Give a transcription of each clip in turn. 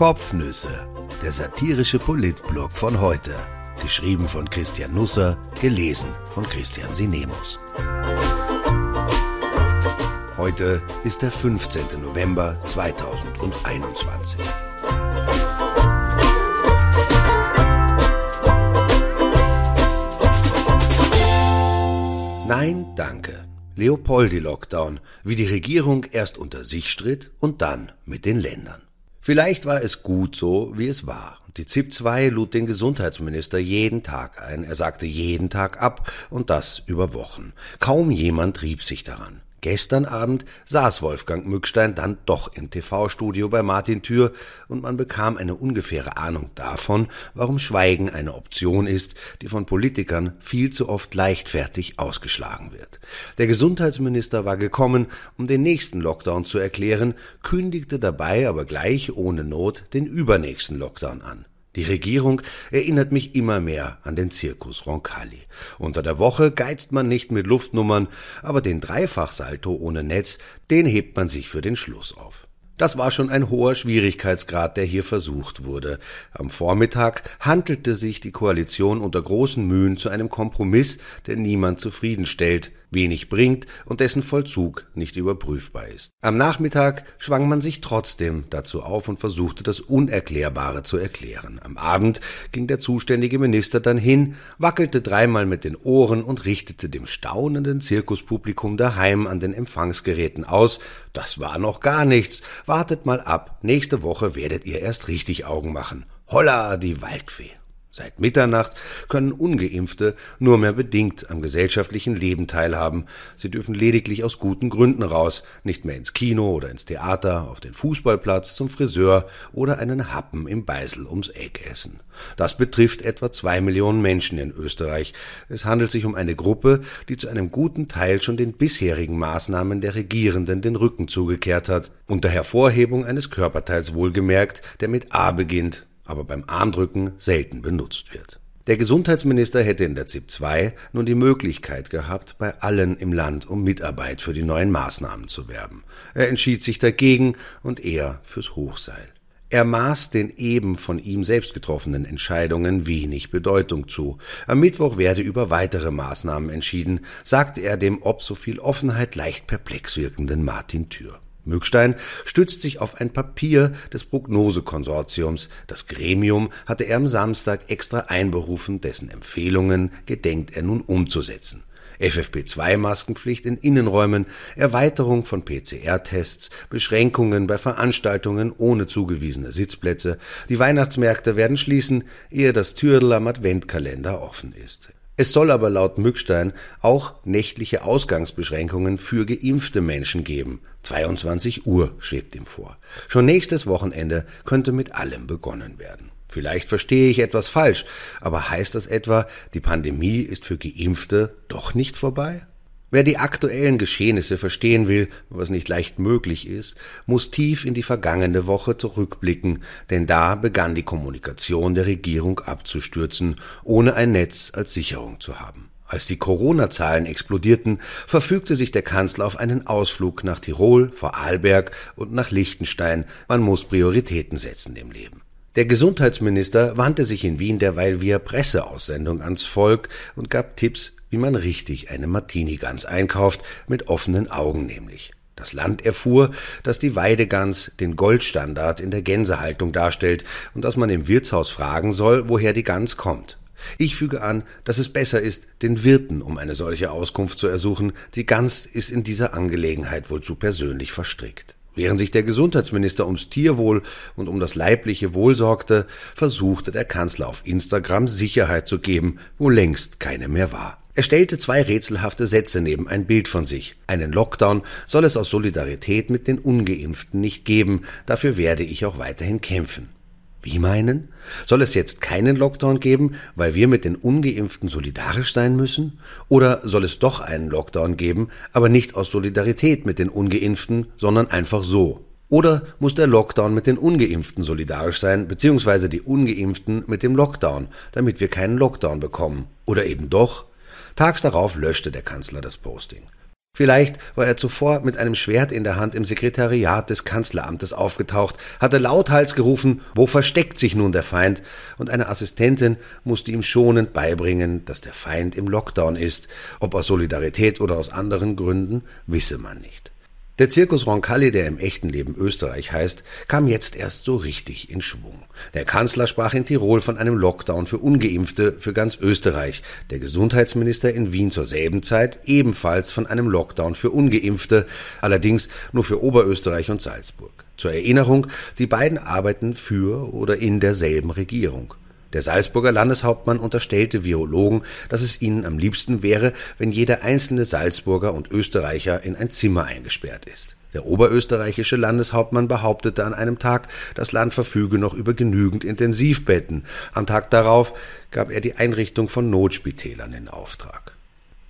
Kopfnüsse, der satirische Politblog von heute. Geschrieben von Christian Nusser, gelesen von Christian Sinemus. Heute ist der 15. November 2021. Nein, danke. Leopoldi-Lockdown, wie die Regierung erst unter sich stritt und dann mit den Ländern. Vielleicht war es gut so, wie es war. Die ZIP 2 lud den Gesundheitsminister jeden Tag ein, er sagte jeden Tag ab und das über Wochen. Kaum jemand rieb sich daran. Gestern Abend saß Wolfgang Mückstein dann doch im TV-Studio bei Martin Thür und man bekam eine ungefähre Ahnung davon, warum Schweigen eine Option ist, die von Politikern viel zu oft leichtfertig ausgeschlagen wird. Der Gesundheitsminister war gekommen, um den nächsten Lockdown zu erklären, kündigte dabei aber gleich ohne Not den übernächsten Lockdown an. Die Regierung erinnert mich immer mehr an den Zirkus Roncalli. Unter der Woche geizt man nicht mit Luftnummern, aber den Dreifachsalto ohne Netz, den hebt man sich für den Schluss auf. Das war schon ein hoher Schwierigkeitsgrad, der hier versucht wurde. Am Vormittag handelte sich die Koalition unter großen Mühen zu einem Kompromiss, der niemand zufriedenstellt, wenig bringt und dessen Vollzug nicht überprüfbar ist. Am Nachmittag schwang man sich trotzdem dazu auf und versuchte das Unerklärbare zu erklären. Am Abend ging der zuständige Minister dann hin, wackelte dreimal mit den Ohren und richtete dem staunenden Zirkuspublikum daheim an den Empfangsgeräten aus, das war noch gar nichts, wartet mal ab, nächste Woche werdet ihr erst richtig Augen machen. Holla, die Waldfee. Seit Mitternacht können ungeimpfte nur mehr bedingt am gesellschaftlichen Leben teilhaben. Sie dürfen lediglich aus guten Gründen raus, nicht mehr ins Kino oder ins Theater, auf den Fußballplatz, zum Friseur oder einen Happen im Beisel ums Eck essen. Das betrifft etwa zwei Millionen Menschen in Österreich. Es handelt sich um eine Gruppe, die zu einem guten Teil schon den bisherigen Maßnahmen der Regierenden den Rücken zugekehrt hat, unter Hervorhebung eines Körperteils wohlgemerkt, der mit A beginnt aber beim Armdrücken selten benutzt wird. Der Gesundheitsminister hätte in der ZIP 2 nun die Möglichkeit gehabt, bei allen im Land um Mitarbeit für die neuen Maßnahmen zu werben. Er entschied sich dagegen und eher fürs Hochseil. Er maß den eben von ihm selbst getroffenen Entscheidungen wenig Bedeutung zu. Am Mittwoch werde über weitere Maßnahmen entschieden, sagte er dem ob so viel Offenheit leicht perplex wirkenden Martin Thür. Mückstein stützt sich auf ein Papier des Prognosekonsortiums. Das Gremium hatte er am Samstag extra einberufen, dessen Empfehlungen gedenkt er nun umzusetzen. FFP2-Maskenpflicht in Innenräumen, Erweiterung von PCR-Tests, Beschränkungen bei Veranstaltungen ohne zugewiesene Sitzplätze. Die Weihnachtsmärkte werden schließen, ehe das Türdel am Adventkalender offen ist. Es soll aber laut Mückstein auch nächtliche Ausgangsbeschränkungen für geimpfte Menschen geben. 22 Uhr schwebt ihm vor. Schon nächstes Wochenende könnte mit allem begonnen werden. Vielleicht verstehe ich etwas falsch, aber heißt das etwa, die Pandemie ist für Geimpfte doch nicht vorbei? Wer die aktuellen Geschehnisse verstehen will, was nicht leicht möglich ist, muss tief in die vergangene Woche zurückblicken, denn da begann die Kommunikation der Regierung abzustürzen, ohne ein Netz als Sicherung zu haben. Als die Corona-Zahlen explodierten, verfügte sich der Kanzler auf einen Ausflug nach Tirol, Vorarlberg und nach Liechtenstein. Man muss Prioritäten setzen im Leben. Der Gesundheitsminister wandte sich in Wien derweil via Presseaussendung ans Volk und gab Tipps, wie man richtig eine Martini-Gans einkauft, mit offenen Augen nämlich. Das Land erfuhr, dass die Weidegans den Goldstandard in der Gänsehaltung darstellt und dass man im Wirtshaus fragen soll, woher die Gans kommt. Ich füge an, dass es besser ist, den Wirten um eine solche Auskunft zu ersuchen, die Gans ist in dieser Angelegenheit wohl zu persönlich verstrickt. Während sich der Gesundheitsminister ums Tierwohl und um das leibliche Wohl sorgte, versuchte der Kanzler auf Instagram Sicherheit zu geben, wo längst keine mehr war. Er stellte zwei rätselhafte Sätze neben ein Bild von sich. Einen Lockdown soll es aus Solidarität mit den ungeimpften nicht geben, dafür werde ich auch weiterhin kämpfen. Wie meinen? Soll es jetzt keinen Lockdown geben, weil wir mit den ungeimpften solidarisch sein müssen? Oder soll es doch einen Lockdown geben, aber nicht aus Solidarität mit den ungeimpften, sondern einfach so? Oder muss der Lockdown mit den ungeimpften solidarisch sein, beziehungsweise die ungeimpften mit dem Lockdown, damit wir keinen Lockdown bekommen? Oder eben doch? Tags darauf löschte der Kanzler das Posting. Vielleicht war er zuvor mit einem Schwert in der Hand im Sekretariat des Kanzleramtes aufgetaucht, hatte lauthals gerufen, wo versteckt sich nun der Feind, und eine Assistentin musste ihm schonend beibringen, dass der Feind im Lockdown ist, ob aus Solidarität oder aus anderen Gründen, wisse man nicht. Der Zirkus Roncalli, der im echten Leben Österreich heißt, kam jetzt erst so richtig in Schwung. Der Kanzler sprach in Tirol von einem Lockdown für Ungeimpfte für ganz Österreich, der Gesundheitsminister in Wien zur selben Zeit ebenfalls von einem Lockdown für Ungeimpfte, allerdings nur für Oberösterreich und Salzburg. Zur Erinnerung, die beiden arbeiten für oder in derselben Regierung. Der Salzburger Landeshauptmann unterstellte Virologen, dass es ihnen am liebsten wäre, wenn jeder einzelne Salzburger und Österreicher in ein Zimmer eingesperrt ist. Der oberösterreichische Landeshauptmann behauptete an einem Tag, das Land verfüge noch über genügend Intensivbetten. Am Tag darauf gab er die Einrichtung von Notspitälern in Auftrag.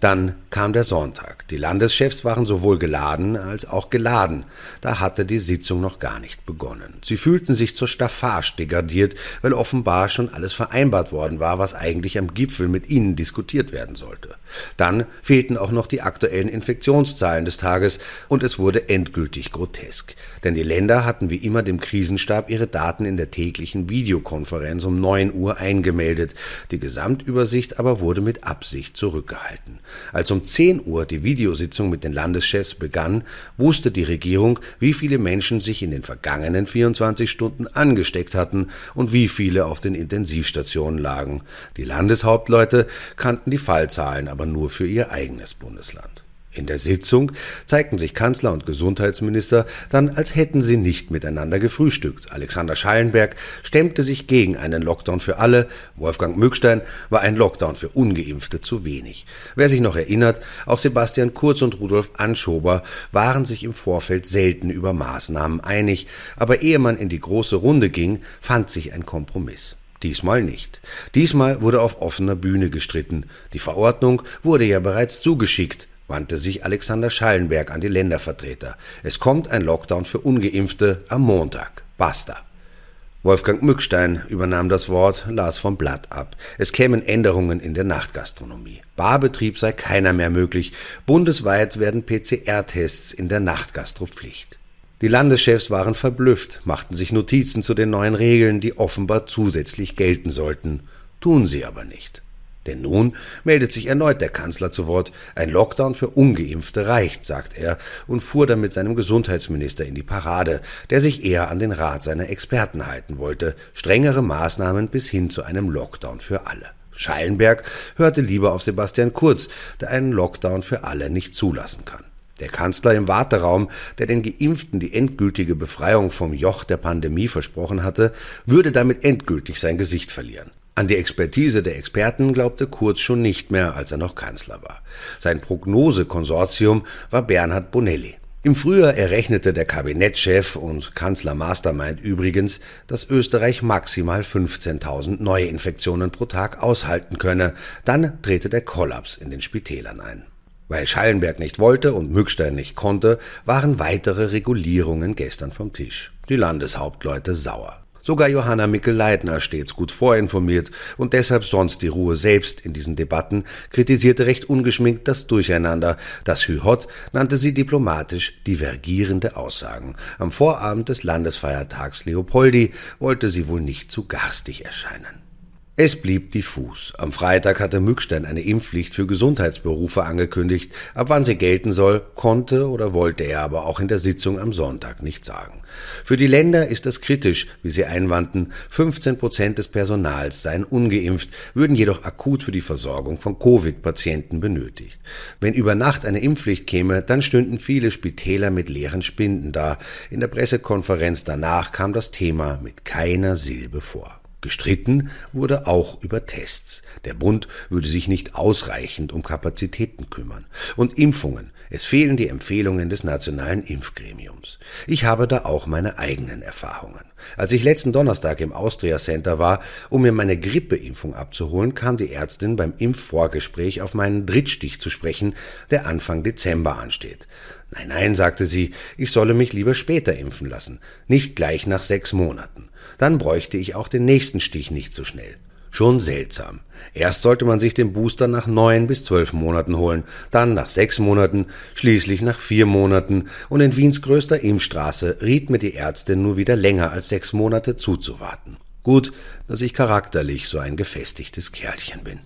Dann kam der Sonntag. Die Landeschefs waren sowohl geladen als auch geladen. Da hatte die Sitzung noch gar nicht begonnen. Sie fühlten sich zur Staffage degradiert, weil offenbar schon alles vereinbart worden war, was eigentlich am Gipfel mit ihnen diskutiert werden sollte. Dann fehlten auch noch die aktuellen Infektionszahlen des Tages und es wurde endgültig grotesk. Denn die Länder hatten wie immer dem Krisenstab ihre Daten in der täglichen Videokonferenz um 9 Uhr eingemeldet. Die Gesamtübersicht aber wurde mit Absicht zurückgehalten. Als um 10 Uhr die Videositzung mit den Landeschefs begann, wusste die Regierung, wie viele Menschen sich in den vergangenen 24 Stunden angesteckt hatten und wie viele auf den Intensivstationen lagen. Die Landeshauptleute kannten die Fallzahlen aber nur für ihr eigenes Bundesland. In der Sitzung zeigten sich Kanzler und Gesundheitsminister dann, als hätten sie nicht miteinander gefrühstückt. Alexander Schallenberg stemmte sich gegen einen Lockdown für alle, Wolfgang Mückstein war ein Lockdown für ungeimpfte zu wenig. Wer sich noch erinnert, auch Sebastian Kurz und Rudolf Anschober waren sich im Vorfeld selten über Maßnahmen einig, aber ehe man in die große Runde ging, fand sich ein Kompromiss. Diesmal nicht. Diesmal wurde auf offener Bühne gestritten. Die Verordnung wurde ja bereits zugeschickt wandte sich Alexander Schallenberg an die Ländervertreter. Es kommt ein Lockdown für ungeimpfte am Montag. Basta. Wolfgang Mückstein übernahm das Wort, las vom Blatt ab. Es kämen Änderungen in der Nachtgastronomie. Barbetrieb sei keiner mehr möglich. Bundesweit werden PCR-Tests in der Nachtgastro Pflicht. Die Landeschefs waren verblüfft, machten sich Notizen zu den neuen Regeln, die offenbar zusätzlich gelten sollten. Tun sie aber nicht. Denn nun meldet sich erneut der Kanzler zu Wort. Ein Lockdown für ungeimpfte reicht, sagt er und fuhr dann mit seinem Gesundheitsminister in die Parade, der sich eher an den Rat seiner Experten halten wollte, strengere Maßnahmen bis hin zu einem Lockdown für alle. Schallenberg hörte lieber auf Sebastian Kurz, der einen Lockdown für alle nicht zulassen kann. Der Kanzler im Warteraum, der den Geimpften die endgültige Befreiung vom Joch der Pandemie versprochen hatte, würde damit endgültig sein Gesicht verlieren. An die Expertise der Experten glaubte Kurz schon nicht mehr, als er noch Kanzler war. Sein Prognosekonsortium war Bernhard Bonelli. Im Frühjahr errechnete der Kabinettschef und Kanzler Mastermind übrigens, dass Österreich maximal 15.000 Neuinfektionen pro Tag aushalten könne. Dann drehte der Kollaps in den Spitälern ein. Weil Schallenberg nicht wollte und Mückstein nicht konnte, waren weitere Regulierungen gestern vom Tisch. Die Landeshauptleute sauer. Sogar Johanna Mickel-Leitner, stets gut vorinformiert und deshalb sonst die Ruhe selbst in diesen Debatten, kritisierte recht ungeschminkt das Durcheinander. Das Hü-Hot nannte sie diplomatisch divergierende Aussagen. Am Vorabend des Landesfeiertags Leopoldi wollte sie wohl nicht zu garstig erscheinen. Es blieb diffus. Am Freitag hatte Mückstein eine Impfpflicht für Gesundheitsberufe angekündigt. Ab wann sie gelten soll, konnte oder wollte er aber auch in der Sitzung am Sonntag nicht sagen. Für die Länder ist es kritisch, wie sie einwandten. 15 Prozent des Personals seien ungeimpft, würden jedoch akut für die Versorgung von Covid-Patienten benötigt. Wenn über Nacht eine Impfpflicht käme, dann stünden viele Spitäler mit leeren Spinden da. In der Pressekonferenz danach kam das Thema mit keiner Silbe vor. Gestritten wurde auch über Tests. Der Bund würde sich nicht ausreichend um Kapazitäten kümmern. Und Impfungen. Es fehlen die Empfehlungen des Nationalen Impfgremiums. Ich habe da auch meine eigenen Erfahrungen. Als ich letzten Donnerstag im Austria Center war, um mir meine Grippeimpfung abzuholen, kam die Ärztin beim Impfvorgespräch auf meinen Drittstich zu sprechen, der Anfang Dezember ansteht. Nein, nein, sagte sie, ich solle mich lieber später impfen lassen, nicht gleich nach sechs Monaten. Dann bräuchte ich auch den nächsten Stich nicht so schnell. Schon seltsam. Erst sollte man sich den Booster nach neun bis zwölf Monaten holen, dann nach sechs Monaten, schließlich nach vier Monaten und in Wiens größter Impfstraße riet mir die Ärztin nur wieder länger als sechs Monate zuzuwarten. Gut, dass ich charakterlich so ein gefestigtes Kerlchen bin.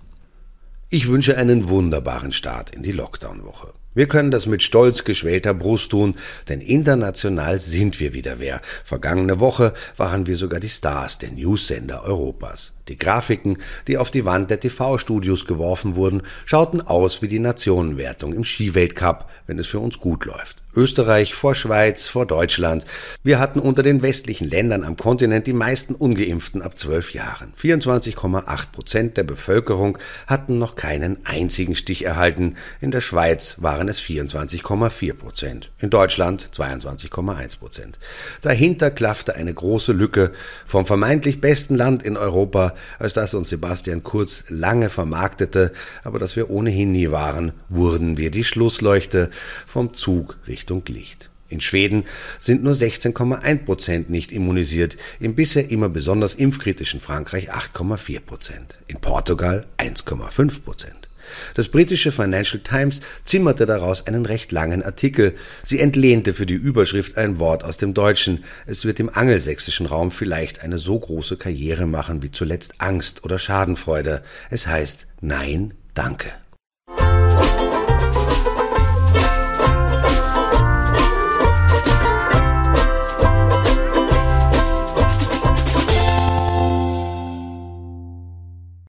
Ich wünsche einen wunderbaren Start in die Lockdown-Woche. Wir können das mit stolz geschwellter Brust tun, denn international sind wir wieder wer. Vergangene Woche waren wir sogar die Stars der News-Sender Europas. Die Grafiken, die auf die Wand der TV-Studios geworfen wurden, schauten aus wie die Nationenwertung im Skiweltcup, wenn es für uns gut läuft. Österreich vor Schweiz, vor Deutschland. Wir hatten unter den westlichen Ländern am Kontinent die meisten Ungeimpften ab zwölf Jahren. 24,8 Prozent der Bevölkerung hatten noch keinen einzigen Stich erhalten. In der Schweiz waren es 24,4 Prozent. In Deutschland 22,1 Prozent. Dahinter klaffte eine große Lücke vom vermeintlich besten Land in Europa als das uns Sebastian Kurz lange vermarktete, aber dass wir ohnehin nie waren, wurden wir die Schlussleuchte vom Zug Richtung Licht. In Schweden sind nur 16,1 Prozent nicht immunisiert, im bisher immer besonders impfkritischen Frankreich 8,4 Prozent, in Portugal 1,5 Prozent. Das britische Financial Times zimmerte daraus einen recht langen Artikel. Sie entlehnte für die Überschrift ein Wort aus dem Deutschen. Es wird im angelsächsischen Raum vielleicht eine so große Karriere machen wie zuletzt Angst oder Schadenfreude. Es heißt Nein, danke.